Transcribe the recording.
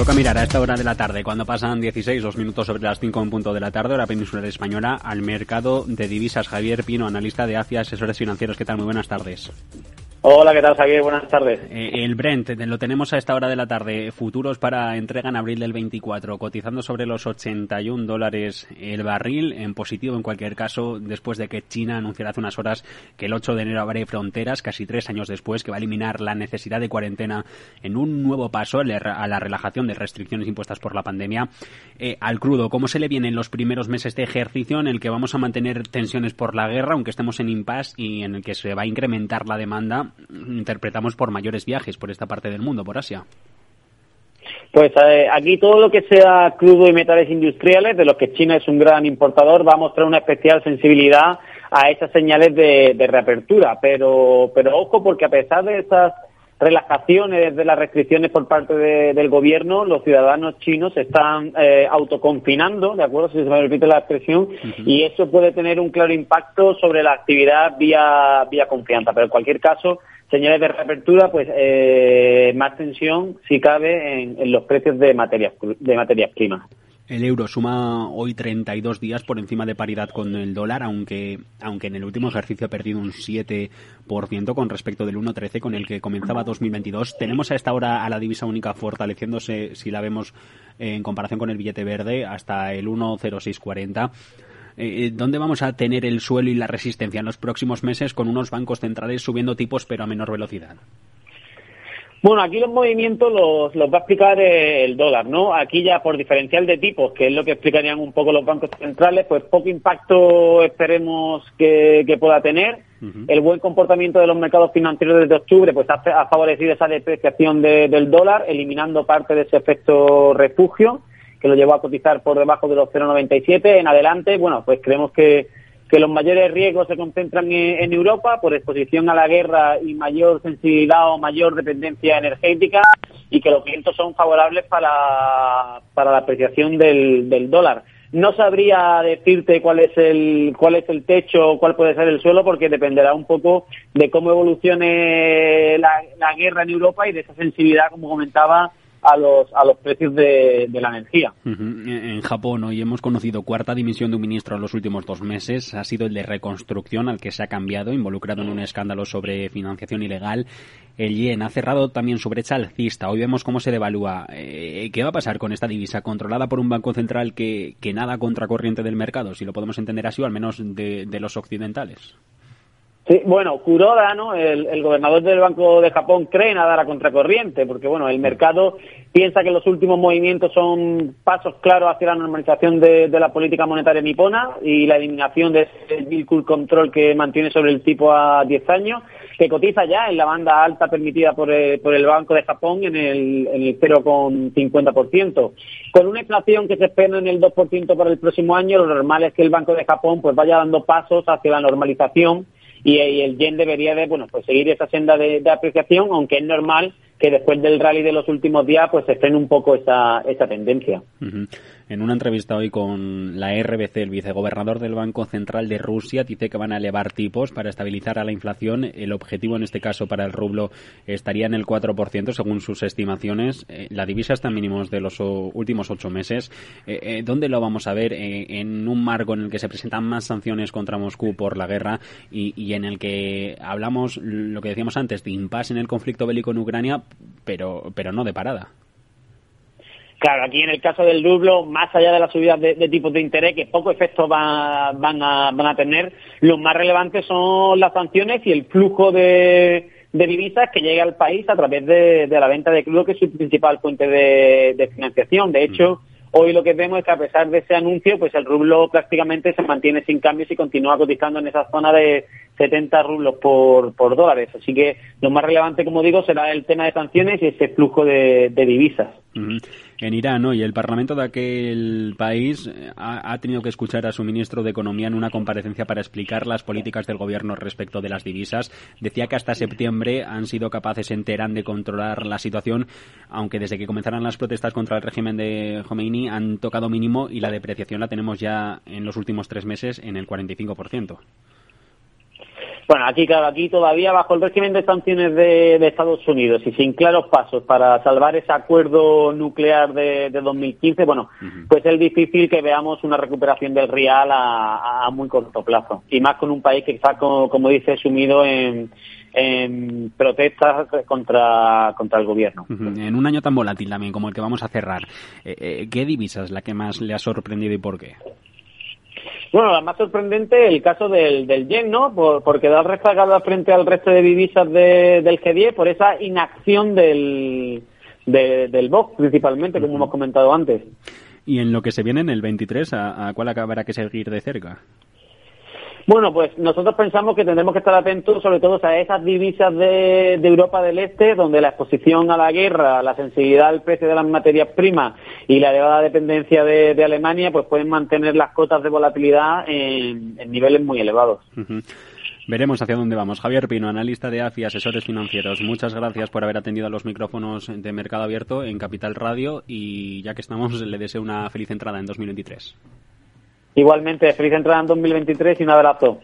Toca mirar a esta hora de la tarde, cuando pasan 16, dos minutos sobre las 5 en punto de la tarde, hora peninsular española, al mercado de divisas. Javier Pino, analista de ACIA Asesores Financieros. ¿Qué tal? Muy buenas tardes. Hola, ¿qué tal, Javier? Buenas tardes. Eh, el Brent, lo tenemos a esta hora de la tarde. Futuros para entrega en abril del 24, cotizando sobre los 81 dólares el barril, en positivo en cualquier caso, después de que China anunciara hace unas horas que el 8 de enero abre fronteras, casi tres años después, que va a eliminar la necesidad de cuarentena en un nuevo paso a la relajación de restricciones impuestas por la pandemia. Eh, al crudo, ¿cómo se le vienen los primeros meses de ejercicio en el que vamos a mantener tensiones por la guerra, aunque estemos en impasse y en el que se va a incrementar la demanda? Interpretamos por mayores viajes por esta parte del mundo, por Asia. Pues eh, aquí todo lo que sea crudo y metales industriales, de los que China es un gran importador, va a mostrar una especial sensibilidad a esas señales de, reapertura. Pero, pero ojo, porque a pesar de esas relajaciones de las restricciones por parte del gobierno, los ciudadanos chinos se están eh, autoconfinando, ¿de acuerdo? Si se me repite la expresión, y eso puede tener un claro impacto sobre la actividad vía, vía confianza. Pero en cualquier caso, señales de reapertura, pues eh, más tensión, si cabe, en, los precios de materias, de materias primas. El euro suma hoy 32 días por encima de paridad con el dólar, aunque, aunque en el último ejercicio ha perdido un 7% con respecto del 1.13 con el que comenzaba 2022. Tenemos a esta hora a la divisa única fortaleciéndose, si la vemos en comparación con el billete verde, hasta el 1.0640. Eh, eh, ¿Dónde vamos a tener el suelo y la resistencia en los próximos meses con unos bancos centrales subiendo tipos pero a menor velocidad? Bueno, aquí los movimientos los, va a explicar el dólar, ¿no? Aquí ya por diferencial de tipos, que es lo que explicarían un poco los bancos centrales, pues poco impacto esperemos que, pueda tener. El buen comportamiento de los mercados financieros desde octubre pues ha, favorecido esa depreciación del dólar, eliminando parte de ese efecto refugio, que lo llevó a cotizar por debajo de los 0,97. En adelante, bueno, pues creemos que que los mayores riesgos se concentran en, Europa por exposición a la guerra y mayor sensibilidad o mayor dependencia energética y que los vientos son favorables para, para la apreciación del, dólar. No sabría decirte cuál es el cuál es el techo cuál puede ser el suelo porque dependerá un poco de cómo evolucione la, la guerra en Europa y de esa sensibilidad, como comentaba, a los, a los precios de, la energía. En Japón hoy hemos conocido cuarta dimisión de un ministro en los últimos dos meses. Ha sido el de reconstrucción al que se ha cambiado, involucrado en un escándalo sobre financiación ilegal. El yen ha cerrado también su brecha alcista. Hoy vemos cómo se devalúa. Eh, ¿Qué va a pasar con esta divisa controlada por un banco central que, que nada contracorriente del mercado, si lo podemos entender así, o al menos de los occidentales? Bueno, Kuroda, ¿no? El, gobernador del Banco de Japón cree nada a contracorriente, porque bueno, el mercado piensa que los últimos movimientos son pasos claros hacia la normalización de, la política monetaria nipona y la eliminación de ese bill control que mantiene sobre el tipo a 10 años, que cotiza ya en la banda alta permitida por el, por el Banco de Japón en el, en el 0,50%. Con una inflación que se espera en el 2% para el próximo año, lo normal es que el Banco de Japón pues vaya dando pasos hacia la normalización y, el yen debería de bueno pues seguir esa senda de, apreciación aunque es normal que después del rally de los últimos días pues se frene un poco esa, esa tendencia. En una entrevista hoy con la RBC, el vicegobernador del Banco Central de Rusia dice que van a elevar tipos para estabilizar a la inflación. El objetivo en este caso para el rublo estaría en el 4% según sus estimaciones. Eh, la divisa está en mínimos de los últimos ocho meses. Eh, eh, ¿Dónde lo vamos a ver? en un marco en el que se presentan más sanciones contra Moscú por la guerra y, y en el que hablamos, lo que decíamos antes, de impasse en el conflicto bélico en Ucrania, pero, pero no de parada. Claro, aquí en el caso del rublo, más allá de las subidas de, tipos de interés, que poco efecto van, a, van a tener, los más relevantes son las sanciones y el flujo de, divisas que llega al país a través de, la venta de crudo, que es su principal fuente de, financiación. De hecho, hoy lo que vemos es que a pesar de ese anuncio, pues el rublo prácticamente se mantiene sin cambios y continúa cotizando en esa zona de 70 rublos por, por dólares. Así que lo más relevante, como digo, será el tema de sanciones y ese flujo de, divisas. En Irán, y el Parlamento de aquel país eh, ha, tenido que escuchar a su ministro de Economía en una comparecencia para explicar las políticas del gobierno respecto de las divisas. Decía que hasta septiembre han sido capaces en Teherán de controlar la situación, aunque desde que comenzaron las protestas contra el régimen de Khomeini han tocado mínimo y la depreciación la tenemos ya en los últimos tres meses en el 45%. Bueno, aquí, claro, aquí todavía bajo el régimen de sanciones de, Estados Unidos y sin claros pasos para salvar ese acuerdo nuclear de, 2015, bueno, pues es difícil que veamos una recuperación del real a, muy corto plazo. Y más con un país que está, como, dice, sumido en, protestas contra, contra el gobierno. En un año tan volátil también como el que vamos a cerrar, eh, eh, ¿qué divisa es la que más le ha sorprendido y por qué? Bueno, la más sorprendente el caso del, del yen, ¿no? Por, quedar rezagada frente al resto de divisas del G10 por esa inacción del, del BOC principalmente, como hemos comentado antes. Y en lo que se viene en el 23, ¿a, a cuál acabará que seguir de cerca? Bueno, pues nosotros pensamos que tendremos que estar atentos sobre todo a esas divisas de, Europa del Este, donde la exposición a la guerra, la sensibilidad al precio de las materias primas y la elevada dependencia de, Alemania, pues pueden mantener las cotas de volatilidad en, niveles muy elevados. Veremos hacia dónde vamos. Javier Pino, analista de AFI, asesores financieros. Muchas gracias por haber atendido a los micrófonos de Mercado Abierto en Capital Radio y ya que estamos, le deseo una feliz entrada en 2023. Igualmente, feliz entrada en 2023 y un abrazo.